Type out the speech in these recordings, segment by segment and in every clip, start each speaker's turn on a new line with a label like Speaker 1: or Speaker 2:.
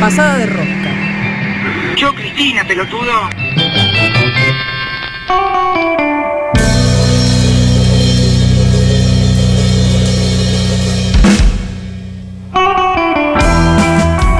Speaker 1: Pasada de rosca.
Speaker 2: Yo, Cristina, pelotudo.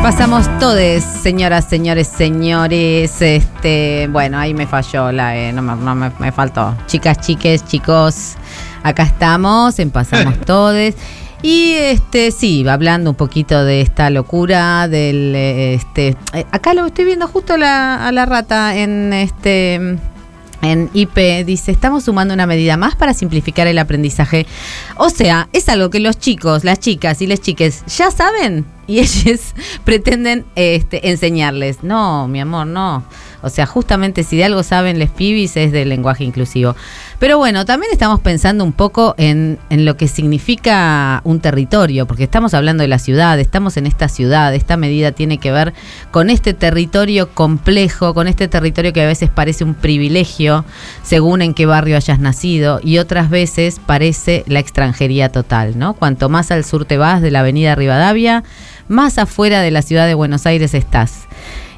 Speaker 1: Pasamos todos, señoras, señores, señores. Este, bueno, ahí me falló la, eh, no, me, no me- me faltó. Chicas, chiques, chicos, acá estamos, en Pasamos Todes. Y este, sí, hablando un poquito de esta locura del este. eh, acá lo estoy viendo justo la- a la rata en este. En IP dice, estamos sumando una medida más para simplificar el aprendizaje. O sea, es algo que los chicos, las chicas y las chiques ya saben y ellos pretenden este, enseñarles. No, mi amor, no. O sea, justamente si de algo saben les pibis es del lenguaje inclusivo. Pero bueno, también estamos pensando un poco en, en lo que significa un territorio, porque estamos hablando de la ciudad, estamos en esta ciudad, esta medida tiene que ver con este territorio complejo, con este territorio que a veces parece un privilegio según en qué barrio hayas nacido y otras veces parece la extranjería total, ¿no? Cuanto más al sur te vas de la avenida Rivadavia, más afuera de la ciudad de Buenos Aires estás.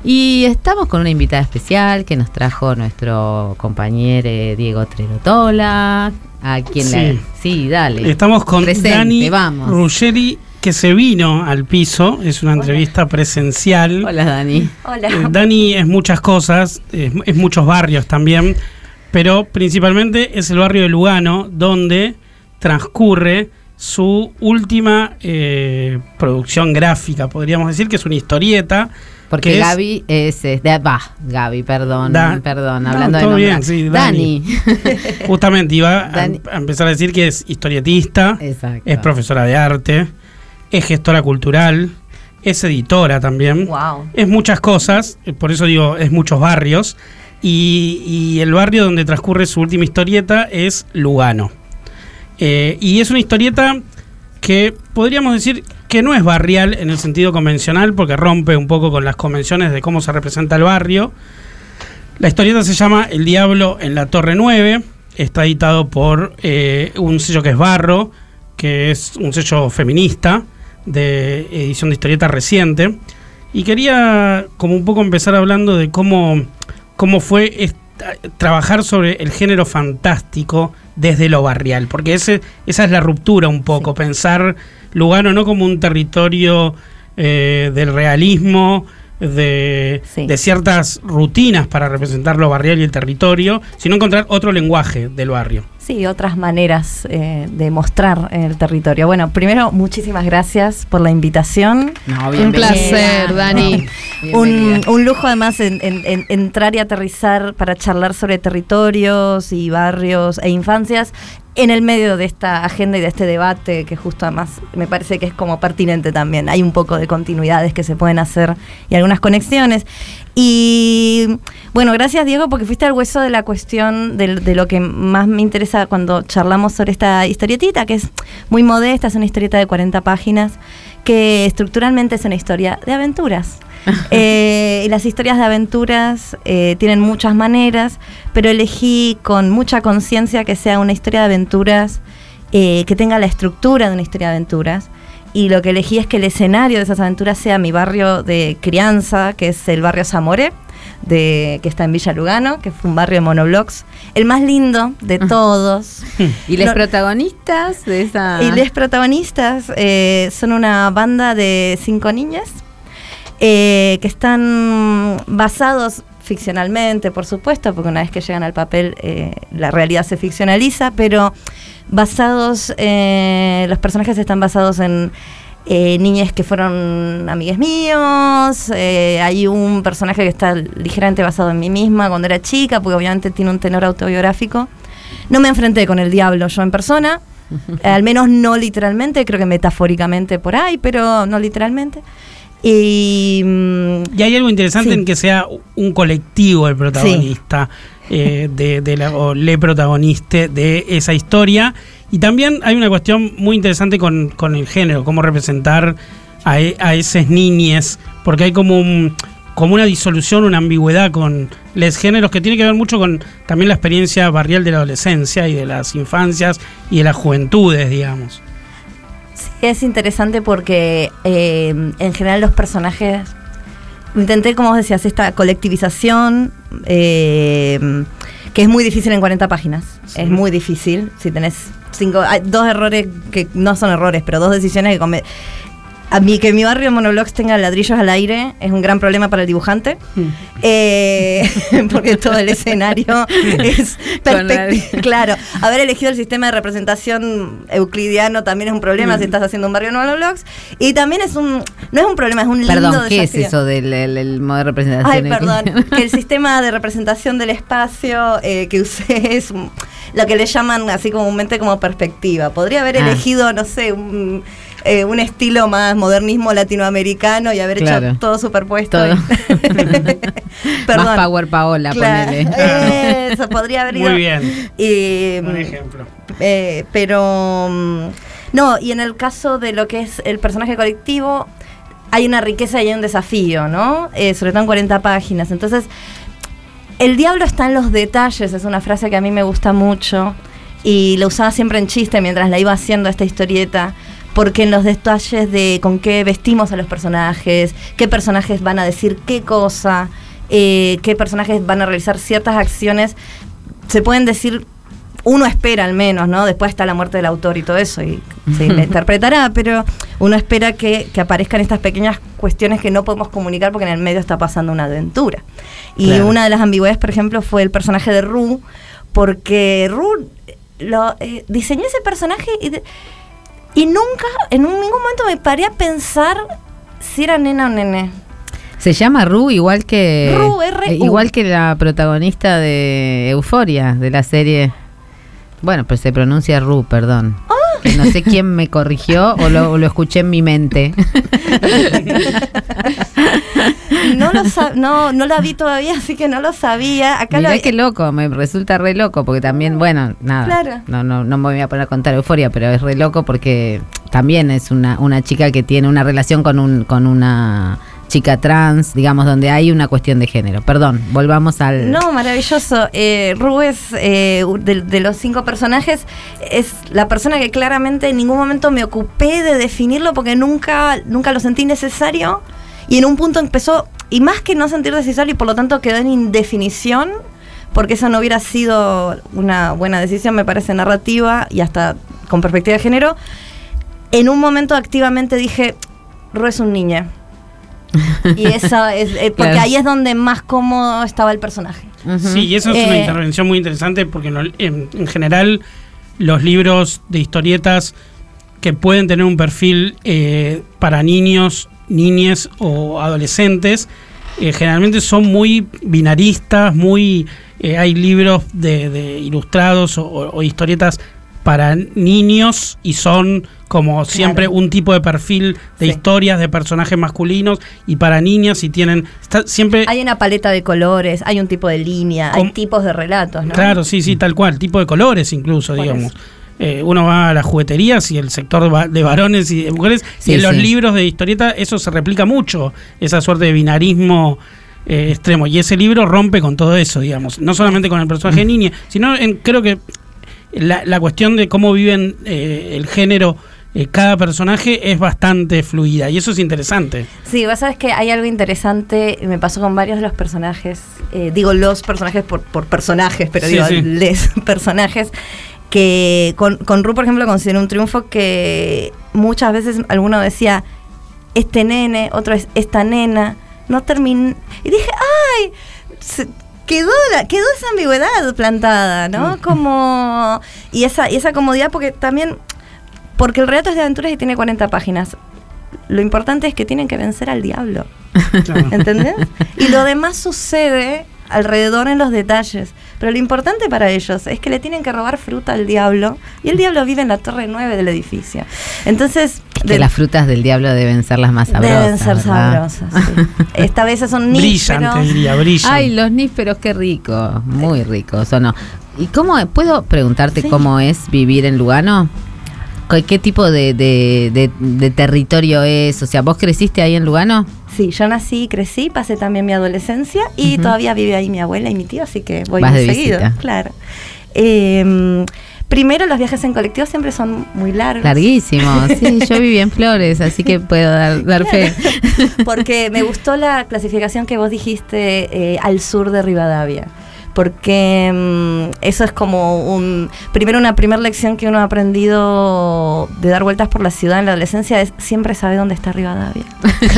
Speaker 1: Y estamos con una invitada especial que nos trajo nuestro compañero eh, Diego Trerotola, a quien
Speaker 3: Sí.
Speaker 1: le... Sí, dale.
Speaker 3: Estamos con
Speaker 1: Presente,
Speaker 3: Dani
Speaker 1: vamos.
Speaker 3: Ruggeri, que se vino al piso. Es una entrevista presencial.
Speaker 1: Hola, Dani.
Speaker 3: Eh,
Speaker 4: Hola.
Speaker 3: Dani es muchas cosas, es, es muchos barrios también, pero principalmente es el barrio de Lugano, donde transcurre su última eh, producción gráfica, podríamos decir que es una historia
Speaker 1: Porque
Speaker 3: que
Speaker 1: Gaby es... es de, va, Gaby, perdón,
Speaker 3: Da-
Speaker 1: perdón,
Speaker 3: No,
Speaker 1: hablando de
Speaker 3: bien, sí,
Speaker 1: Dani.
Speaker 3: Justamente iba a,
Speaker 1: Dani.
Speaker 3: a empezar a decir que es historietista,
Speaker 1: Exacto.
Speaker 3: es profesora de arte, es gestora cultural, es editora también.
Speaker 4: Wow.
Speaker 3: Es muchas cosas, eh, por eso digo, es muchos barrios. Y, y el barrio donde transcurre su última historieta es Lugano. Eh, y es una historieta que podríamos decir que no es barrial en el sentido convencional, porque rompe un poco con las convenciones de cómo se representa el barrio. La historieta se llama El Diablo en la Torre 9. Está editado por eh, un sello que es Barro, que es un sello feminista de edición de historieta reciente. Y quería como un poco empezar hablando de cómo, cómo fue esta- trabajar sobre el género fantástico desde lo barrial, porque ese, esa es la ruptura un poco, pensar Lugano no como un territorio eh, del realismo, de,
Speaker 4: Sí.
Speaker 3: de ciertas rutinas para representar lo barrial y el territorio, sino encontrar otro lenguaje del barrio.
Speaker 4: Sí, otras maneras eh, de mostrar el territorio. Bueno, primero, muchísimas gracias por la invitación.
Speaker 1: No,
Speaker 5: Un placer, Dani.
Speaker 4: Un, un lujo además en, en- en- entrar y aterrizar para charlar sobre territorios y barrios e infancias en el medio de esta agenda y de este debate que justo además me parece que es como pertinente también. Hay un poco de continuidades que se pueden hacer y algunas conexiones. Y bueno, gracias Diego porque fuiste al hueso de la cuestión de, de lo que más me interesa cuando charlamos sobre esta historietita, que es muy modesta, es una historieta de 40 páginas, que estructuralmente es una historia de aventuras. Eh, y las historias de aventuras eh, tienen muchas maneras, pero elegí con mucha conciencia que sea una historia de aventuras eh, que tenga la estructura de una historia de aventuras. Y lo que elegí es que el escenario de esas aventuras sea mi barrio de crianza, que es el barrio Zamoré, de, que está en Villa Lugano, que fue un barrio de monoblocks, el más lindo de todos.
Speaker 1: ¿Y los
Speaker 4: No-
Speaker 1: protagonistas de esa...?
Speaker 4: Y los protagonistas eh, son una banda de cinco niñas eh, que están basados ficcionalmente, por supuesto, porque una vez que llegan al papel eh, la realidad se ficcionaliza, pero basados, eh, los personajes están basados en eh, niñas que fueron amigues míos, eh, hay un personaje que está ligeramente basado en mí misma cuando era chica, porque obviamente tiene un tenor autobiográfico. No me enfrenté con el diablo yo en persona, al menos no literalmente, creo que metafóricamente por ahí, pero no literalmente. Y
Speaker 3: Y hay algo interesante
Speaker 4: Sí.
Speaker 3: en que sea un colectivo el protagonista, eh, de, de la, o le protagonista de esa historia. Y también hay una cuestión muy interesante con, con el género, cómo representar a, e- a esas niñes, porque hay como un- como una disolución, una ambigüedad con los géneros que tiene que ver mucho con también la experiencia barrial de la adolescencia y de las infancias y de las juventudes, digamos.
Speaker 4: Es interesante porque eh, en general los personajes intenté, como vos decías, esta colectivización, eh, que es muy difícil en 40 páginas. Es muy difícil. Si tenés cinco, hay dos errores que no son errores, pero dos decisiones que come- a mí que mi barrio de monoblogs tenga ladrillos al aire es un gran problema para el dibujante. Eh, porque todo el escenario es
Speaker 1: Con
Speaker 4: perspecti- Claro, haber elegido el sistema de representación euclidiano también es un problema si estás haciendo un barrio de monoblogs. Y también es un. No es un problema, es un lindo
Speaker 1: Perdón, ¿qué es eso del el- el modo de representación?
Speaker 4: Ay, perdón. que el sistema de representación del espacio eh, que usé es lo que le llaman así comúnmente como perspectiva. Podría haber
Speaker 1: Ah.
Speaker 4: elegido, no sé, un, eh, un estilo más modernismo latinoamericano y haber
Speaker 1: Claro.
Speaker 4: hecho todo superpuesto.
Speaker 1: Todo.
Speaker 4: Perdón.
Speaker 1: Más Power Paola,
Speaker 4: Claro,
Speaker 1: ponele.
Speaker 4: Eso, podría haber ido.
Speaker 3: Muy bien.
Speaker 4: Y,
Speaker 3: Buen
Speaker 4: mm,
Speaker 3: ejemplo.
Speaker 4: eh, pero mm, no, y en el caso de lo que es el personaje colectivo, hay una riqueza y hay un desafío, ¿no? Eh, sobre todo en 40 páginas. Entonces, el diablo está en los detalles, es una frase que a mí me gusta mucho y la usaba siempre en chiste mientras la iba haciendo esta historieta. Porque en los detalles de con qué vestimos a los personajes, qué personajes van a decir qué cosa, eh, qué personajes van a realizar ciertas acciones, se pueden decir uno espera al menos, ¿no? Después está la muerte del autor y todo eso, y se interpretará, pero uno espera que, que aparezcan estas pequeñas cuestiones que no podemos comunicar porque en el medio está pasando una aventura. Y
Speaker 1: Claro.
Speaker 4: una de las ambigüedades, por ejemplo, fue el personaje de Ru, porque Ru lo, eh, diseñó ese personaje y, de- y nunca, en un- ningún momento me paré a pensar si era nena o nene.
Speaker 1: Se llama Ru igual que
Speaker 4: Ru,
Speaker 1: eh, igual que la protagonista de Euforia de la serie. Bueno, pero se pronuncia Ru, perdón. Que No sé quién me corrigió o lo, o lo escuché en mi mente.
Speaker 4: No, lo no, no la vi todavía, así que no lo sabía. Acá
Speaker 1: Mirá
Speaker 4: lo-
Speaker 1: qué loco, me resulta re loco, porque también, bueno, nada,
Speaker 4: Claro.
Speaker 1: no, no, no me voy a poner a contar euforia, pero es re loco porque también es una, una chica que tiene una relación con un, con una chica trans, digamos, donde hay una cuestión de género. Perdón, volvamos al
Speaker 4: No, maravilloso. Eh, Ru es, eh, de, los cinco personajes, es la persona que claramente en ningún momento me ocupé de definirlo porque nunca, nunca lo sentí necesario. Y en un punto empezó, y más que no sentir necesario, y por lo tanto quedó en indefinición, porque eso no hubiera sido una buena decisión, me parece, narrativa y hasta con perspectiva de género. En un momento activamente dije, Ru es un niño. Y eso es, eh, porque
Speaker 1: Claro.
Speaker 4: ahí es donde más cómodo estaba el personaje.
Speaker 3: Sí, y eso es una
Speaker 4: Eh,
Speaker 3: intervención muy interesante porque en, en general los libros de historietas que pueden tener un perfil eh, para niños, niñes o adolescentes, eh, generalmente son muy binaristas, muy eh, hay libros de, de ilustrados o, o historietas para niños y son como siempre un tipo de perfil de
Speaker 4: Sí.
Speaker 3: historias de personajes masculinos y para niñas y tienen está siempre
Speaker 4: Hay una paleta de colores, hay un tipo de línea, hay tipos de relatos, ¿no?
Speaker 3: Claro, sí, sí, tal cual, tipo de colores incluso, digamos. Eh, uno va a las jugueterías y el sector de varones y de mujeres,
Speaker 1: Sí,
Speaker 3: y en los libros de historieta eso se replica mucho, esa suerte de binarismo eh, extremo. Y ese libro rompe con todo eso, digamos. No solamente con el personaje niña, sino en, creo que la, la cuestión de cómo viven eh, el género eh, cada personaje es bastante fluida y eso es interesante.
Speaker 4: Sí, vos sabes que hay algo interesante, me pasó con varios de los personajes, eh, digo los personajes por, por personajes, pero
Speaker 3: Sí,
Speaker 4: digo
Speaker 3: sí.
Speaker 4: les personajes, que con, con Ru, por ejemplo, considero un triunfo que muchas veces alguno decía, este nene, otro es esta nena, no terminé, y dije, ¡ay! se- quedó, la, quedó esa ambigüedad plantada, ¿no? Como, y esa, y esa comodidad, porque también, porque el relato es de aventuras y tiene 40 páginas. Lo importante es que tienen que vencer al diablo.
Speaker 3: Claro.
Speaker 4: ¿Entendés? y lo demás sucede alrededor en los detalles. Pero lo importante para ellos es que le tienen que robar fruta al diablo. Y el diablo vive en la torre 9 del edificio. Entonces,
Speaker 1: que
Speaker 4: de-
Speaker 1: las frutas del diablo deben ser las más sabrosas.
Speaker 4: deben ser
Speaker 1: ¿verdad?
Speaker 4: sabrosas. sí. Esta vez son
Speaker 3: Brillan,
Speaker 4: nísperos.
Speaker 3: te diría, brillan.
Speaker 1: Ay, los nísperos, qué rico, muy ricos, ¿o no? ¿Y cómo, puedo preguntarte
Speaker 4: Sí.
Speaker 1: cómo es vivir en Lugano? ¿Qué, tipo de, de- de- de territorio es? O sea, ¿vos creciste ahí en Lugano?
Speaker 4: Sí, yo nací, crecí, pasé también mi adolescencia y todavía vive ahí mi abuela y mi tío, así que voy
Speaker 1: Vas
Speaker 4: muy
Speaker 1: de
Speaker 4: seguido.
Speaker 1: visita.
Speaker 4: Claro. Eh, Primero, los viajes en colectivo siempre son muy largos.
Speaker 1: Larguísimo. Sí, yo viví en Flores, así que puedo dar, dar fe.
Speaker 4: Porque me gustó la clasificación que vos dijiste eh, al sur de Rivadavia. Porque mm, eso es como un. Primero, una primera lección que uno ha aprendido de dar vueltas por la ciudad en la adolescencia es siempre saber dónde está Rivadavia.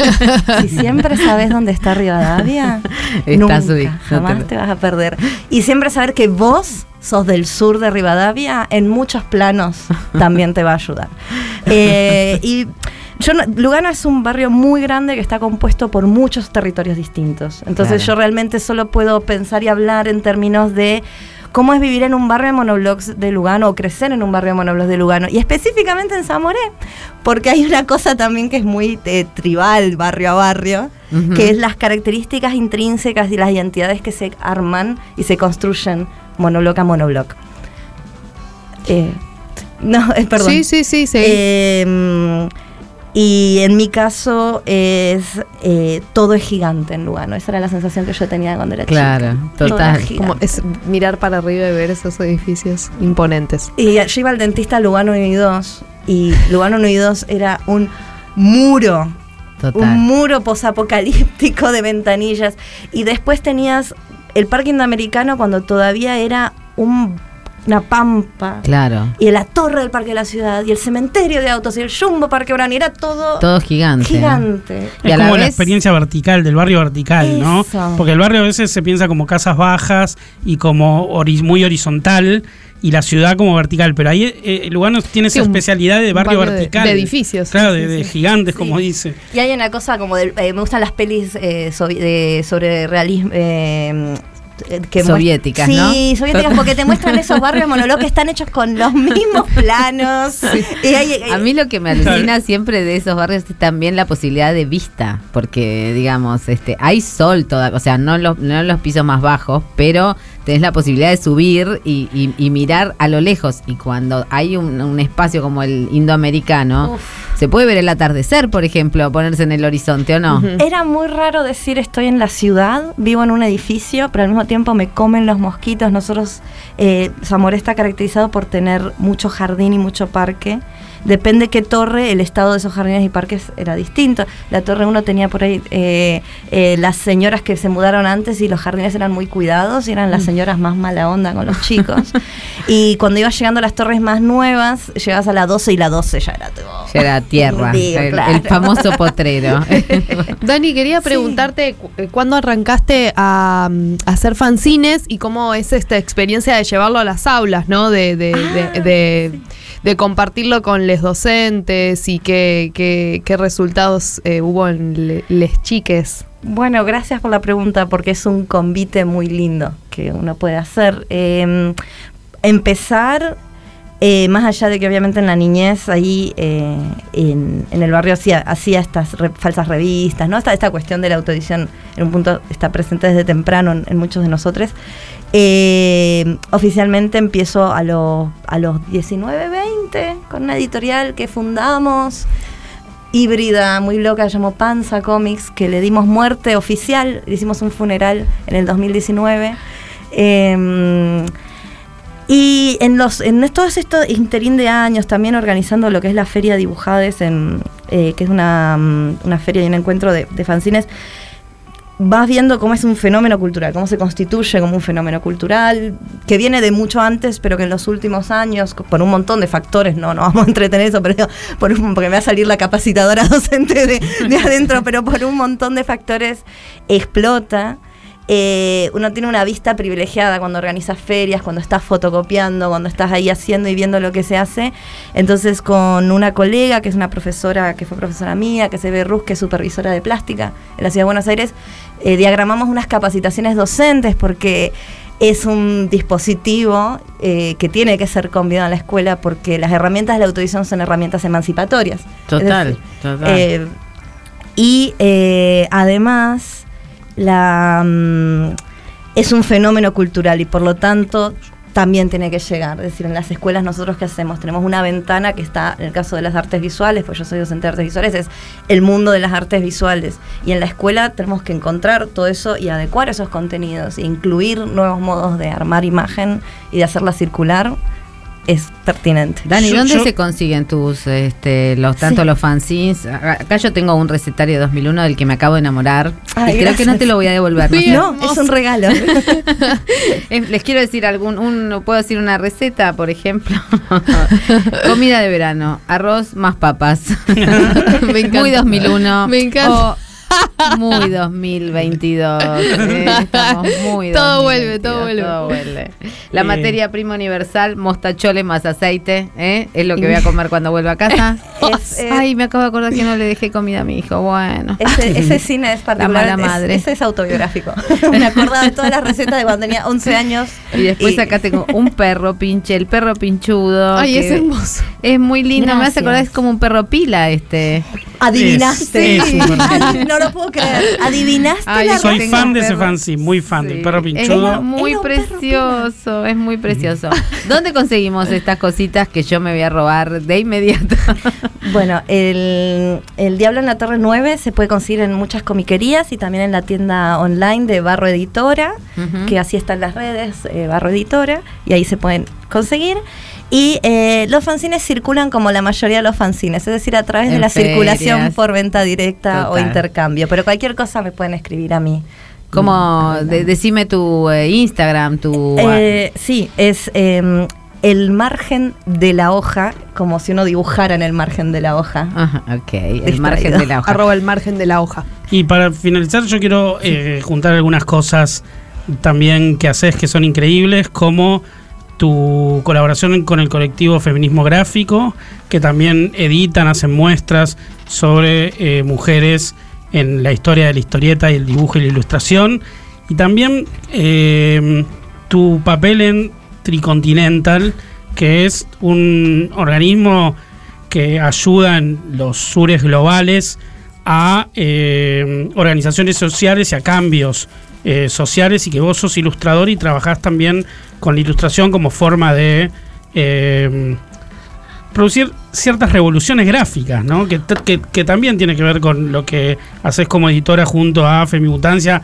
Speaker 4: si siempre sabes dónde está Rivadavia,
Speaker 1: Estás
Speaker 4: nunca,
Speaker 1: no
Speaker 4: jamás
Speaker 1: te-
Speaker 4: te vas a perder. Y siempre saber que vos sos del sur de Rivadavia, en muchos planos también te va a ayudar. Eh, y yo no- Lugano es un barrio muy grande que está compuesto por muchos territorios distintos. Entonces
Speaker 1: Claro.
Speaker 4: yo realmente solo puedo pensar y hablar en términos de cómo es vivir en un barrio de monoblocks de Lugano o crecer en un barrio de monoblocks de Lugano. Y específicamente en Zamoré, porque hay una cosa también que es muy eh, tribal, barrio a barrio, que es las características intrínsecas y las identidades que se arman y se construyen monobloc a monobloc. Eh, no, eh, perdón.
Speaker 5: Sí, sí, sí, sí.
Speaker 4: Eh, y en mi caso es eh, todo es gigante en Lugano. Esa era la sensación que yo tenía cuando era
Speaker 1: Claro,
Speaker 4: chica. Todo
Speaker 1: total.
Speaker 5: Como es mirar para arriba y ver esos edificios imponentes.
Speaker 4: Y yo iba al dentista Lugano 1 y 2 y Lugano 1 y 2 era un muro, un
Speaker 1: Total.
Speaker 4: muro posapocalíptico de ventanillas. Y después tenías el parque indoamericano cuando todavía era un- una pampa.
Speaker 1: Claro.
Speaker 4: Y la torre del parque de la ciudad, y el cementerio de autos, y el jumbo parque Orán, y era todo,
Speaker 1: Todo gigante. ¿no?
Speaker 4: gigante.
Speaker 1: Y
Speaker 3: Es
Speaker 1: a la
Speaker 3: como la
Speaker 1: vez-
Speaker 3: experiencia vertical, del barrio vertical, ¿no?
Speaker 4: Eso.
Speaker 3: Porque el barrio a veces se piensa como casas bajas y como ori- muy horizontal y la ciudad como vertical, pero ahí eh, Lugano tiene
Speaker 5: Sí,
Speaker 3: esa especialidad de barrio
Speaker 5: barrio de-
Speaker 3: vertical.
Speaker 5: de edificios,
Speaker 3: Claro,
Speaker 5: sí,
Speaker 3: de, de
Speaker 5: sí.
Speaker 3: gigantes,
Speaker 4: Sí.
Speaker 3: como dice.
Speaker 4: Y hay una cosa como del- eh, me gustan las pelis eh, de- sobre realismo. Eh, que
Speaker 1: Soviéticas,
Speaker 4: sí,
Speaker 1: ¿no?
Speaker 4: soviéticas, porque te muestran esos barrios monólogos que están hechos con los mismos planos. Y hay- hay-
Speaker 1: A mí lo que me alucina siempre de esos barrios es también la posibilidad de vista, porque digamos, este, hay sol toda, o sea, no los, no los pisos más bajos, pero tenés la posibilidad de subir y, y- y mirar a lo lejos. Y cuando hay un, un espacio como el indoamericano,
Speaker 4: Uf.
Speaker 1: Se puede ver el atardecer, por ejemplo, ponerse en el horizonte o no.
Speaker 4: Era muy raro decir estoy en la ciudad, vivo en un edificio, pero al mismo tiempo me comen los mosquitos. Nosotros, eh, Zamoré está caracterizado por tener mucho jardín y mucho parque. Depende qué torre, el estado de esos jardines y parques era distinto. La torre 1 tenía por ahí eh, eh, las señoras que se mudaron antes y los jardines eran muy cuidados y eran las señoras más mala onda con los chicos. y cuando ibas llegando a las torres más nuevas, llegabas a la 12 y la 12 ya era todo.
Speaker 1: Ya era tierra,
Speaker 4: Digo,
Speaker 1: el,
Speaker 4: claro.
Speaker 1: el famoso potrero.
Speaker 5: Dani, quería preguntarte cu- eh, cuándo arrancaste a, mm, a hacer fanzines y cómo es esta experiencia de llevarlo a las aulas, ¿no? De, de,
Speaker 4: Ah,
Speaker 5: de- de- de compartirlo con les docentes y qué, qué- qué resultados eh, hubo en le- les chiques.
Speaker 4: Bueno, gracias por la pregunta porque es un convite muy lindo que uno puede hacer. Eh, empezar, eh, más allá de que obviamente en la niñez ahí eh, en, en el barrio hacía, hacía estas re- falsas revistas, ¿no? Esta, esta cuestión de la autoedición en un punto está presente desde temprano en, en muchos de nosotros. Eh, oficialmente empiezo a, los a los 19, 20 con una editorial que fundamos híbrida, muy loca, llamó Panza Comics, que le dimos muerte oficial, le hicimos un funeral en el 2019. Eh, y en los en todos estos interín de años, también organizando lo que es la Feria Dibujades, en, eh, que es una, mm, una feria y un encuentro de, de fanzines, vas viendo cómo es un fenómeno cultural, cómo se constituye como un fenómeno cultural, que viene de mucho antes, pero que en los últimos años, por un montón de factores, no, no vamos a entretener eso, pero por porque me va a salir la capacitadora docente de, de adentro, pero por un montón de factores explota. Eh, uno tiene una vista privilegiada cuando organizas ferias, cuando estás fotocopiando, cuando estás ahí haciendo y viendo lo que se hace. Entonces, con una colega que es una profesora, que fue profesora mía, que se ve Rus, que es supervisora de plástica en la ciudad de Buenos Aires, eh, diagramamos unas capacitaciones docentes porque es un dispositivo eh, que tiene que ser convidado a la escuela porque las herramientas de la autoedición son herramientas emancipatorias.
Speaker 1: Total,
Speaker 4: decir,
Speaker 1: total.
Speaker 4: eh, y eh, además mm, es un fenómeno cultural y por lo tanto también tiene que llegar. Es decir, en las escuelas nosotros qué hacemos? Tenemos una ventana que está, en el caso de las artes visuales, pues yo soy docente de artes visuales, es el mundo de las artes visuales. Y en la escuela tenemos que encontrar todo eso y adecuar esos contenidos, e incluir nuevos modos de armar imagen y de hacerla circular es pertinente.
Speaker 1: Dani,
Speaker 3: Yo-
Speaker 1: ¿dónde
Speaker 3: yo-
Speaker 1: se consiguen tus, este, los, tanto
Speaker 4: Sí.
Speaker 1: los fanzines? Acá yo tengo un recetario de 2001 del que me acabo de enamorar
Speaker 4: Ay,
Speaker 1: y creo que no te lo voy a devolver. ¿no?
Speaker 5: Bien.
Speaker 4: No,
Speaker 5: hermoso.
Speaker 4: es un regalo.
Speaker 1: Les quiero decir algún, un, puedo decir una receta, por ejemplo, comida de verano, arroz más papas,
Speaker 5: Me encanta.
Speaker 1: muy 2001,
Speaker 5: Me encanta.
Speaker 1: o muy 2022, eh, estamos muy
Speaker 5: Todo
Speaker 1: 2022,
Speaker 5: vuelve, todo vuelve.
Speaker 1: todo vuelve. La
Speaker 3: Eh.
Speaker 1: materia prima universal, mostacholes más aceite, ¿eh? es lo que voy a comer cuando vuelva a casa.
Speaker 4: Es, eh,
Speaker 1: Ay, me acabo de acordar que no le dejé comida a mi hijo, bueno.
Speaker 4: Ese, ese cine es particular.
Speaker 1: mala
Speaker 4: es-
Speaker 1: madre.
Speaker 4: ese es autobiográfico. Me acordaba de todas las recetas de cuando tenía 11 años.
Speaker 1: Y después
Speaker 4: Y-
Speaker 1: acá tengo un perro pinche, el perro pinchudo.
Speaker 5: Ay, es hermoso.
Speaker 1: Es muy lindo, me hace
Speaker 4: Gracias.
Speaker 1: acordar, es como un perro pila este.
Speaker 4: Adivinaste.
Speaker 3: Es- es
Speaker 4: no lo puedo creer. Adivinaste
Speaker 1: Ay,
Speaker 4: la
Speaker 3: Soy fan de ese fanzine, muy fan del perro
Speaker 1: Es
Speaker 3: pinchudo.
Speaker 1: muy precioso, es muy precioso. ¿Dónde conseguimos estas cositas que yo me voy a robar de inmediato?
Speaker 4: Bueno, el, el Diablo en la Torre 9 se puede conseguir en muchas comiquerías y también en la tienda online de Barro Editora, que así están las redes, eh, Barro Editora, y ahí se pueden conseguir. Y eh, los fanzines circulan como la mayoría de los fanzines, es decir, a través de la circulación por venta directa o intercambio. Pero cualquier cosa me pueden escribir a mí.
Speaker 1: Como, de- decime tu eh, Instagram, tu...
Speaker 4: Eh, sí, es eh, el margen de la hoja, como si uno dibujara en el margen de la hoja.
Speaker 1: Ajá, ok, el margen de la hoja.
Speaker 5: Arroba el margen de la hoja.
Speaker 3: Y para finalizar, yo quiero eh, juntar algunas cosas también que haces que son increíbles, como tu colaboración con el colectivo Feminismo Gráfico, que también editan, hacen muestras sobre eh, mujeres en la historia de la historieta y el dibujo y la ilustración. Y también eh, tu papel en Tricontinental, que es un organismo que ayuda en los sures globales a eh, organizaciones sociales y a cambios eh, sociales y que vos sos ilustrador y trabajás también con la ilustración como forma de eh, producir ciertas revoluciones gráficas, ¿no? Que, que también tiene que ver con lo que haces como editora junto a Femimutancia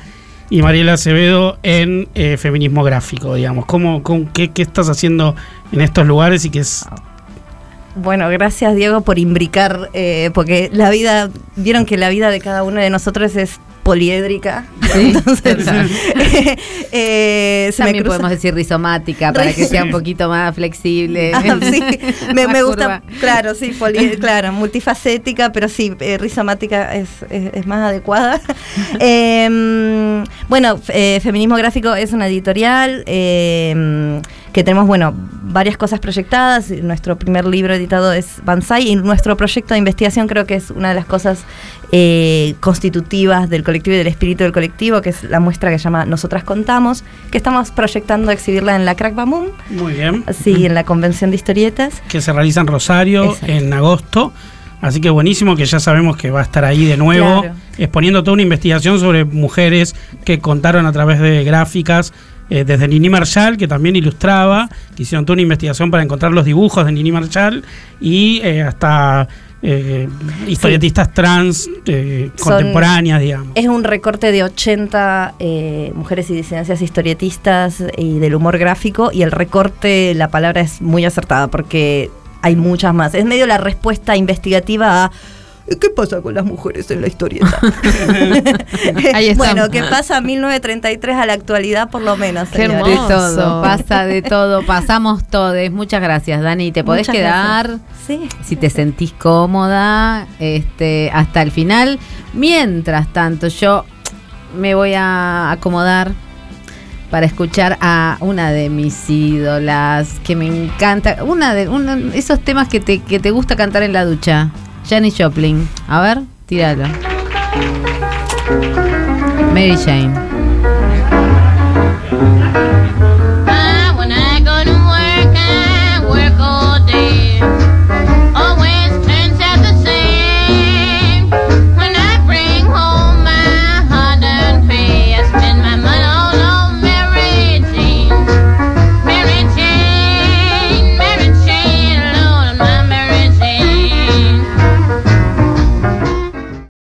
Speaker 3: y Mariela Acevedo en eh, feminismo gráfico, digamos. ¿Cómo, cómo- qué, qué estás haciendo en estos lugares y qué es...
Speaker 4: Bueno, gracias Diego por imbricar, eh, porque la vida, vieron que la vida de cada uno de nosotros es poliédrica.
Speaker 1: Sí,
Speaker 4: Entonces, eh, se
Speaker 1: También podemos decir rizomática para que sea un poquito más flexible.
Speaker 4: Ah, sí, me, gusta, claro, sí, poli- claro, multifacética, pero sí, eh, rizomática es, es- es más adecuada. Eh, bueno, eh, Feminismo Gráfico es una editorial eh, que tenemos, bueno, varias cosas proyectadas. Nuestro primer libro editado es Banzai y nuestro proyecto de investigación creo que es una de las cosas eh, constitutivas del colectivo y del espíritu del colectivo, que es la muestra que se llama Nosotras Contamos, que estamos proyectando exhibirla en la Crack Bamum.
Speaker 3: Muy bien.
Speaker 4: Sí, en la convención de historietas.
Speaker 3: que se realiza en Rosario
Speaker 4: Exacto.
Speaker 3: en agosto. Así que buenísimo que ya sabemos que va a estar ahí de nuevo,
Speaker 4: Claro.
Speaker 3: exponiendo toda una investigación sobre mujeres que contaron a través de gráficas, eh, desde Nini Marshall, que también ilustraba, que hicieron toda una investigación para encontrar los dibujos de Nini Marshall, y eh, hasta eh, historietistas trans eh,
Speaker 4: Son-
Speaker 3: contemporáneas, digamos.
Speaker 4: Es un recorte de 80 eh, mujeres y disidencias historietistas y del humor gráfico y el recorte, la palabra es muy acertada porque hay muchas más. Es medio la respuesta investigativa a ¿qué pasa con las mujeres en la historieta?
Speaker 5: Ahí está.
Speaker 4: bueno, ¿qué pasa 1933 a la actualidad por lo menos?
Speaker 5: Qué
Speaker 4: señores?
Speaker 1: De
Speaker 5: hermoso.
Speaker 1: todo, pasa de todo, pasamos todos. Muchas gracias, Dani. Te podés
Speaker 4: Muchas
Speaker 1: quedar
Speaker 4: gracias. Sí.
Speaker 1: si te sentís cómoda este, hasta el final. Mientras tanto, yo me voy a acomodar para escuchar a una de mis ídolas que me encanta. Una de esos temas que te, que te gusta cantar en la ducha. Janis Joplin. A ver, tíralo. Mary Jane.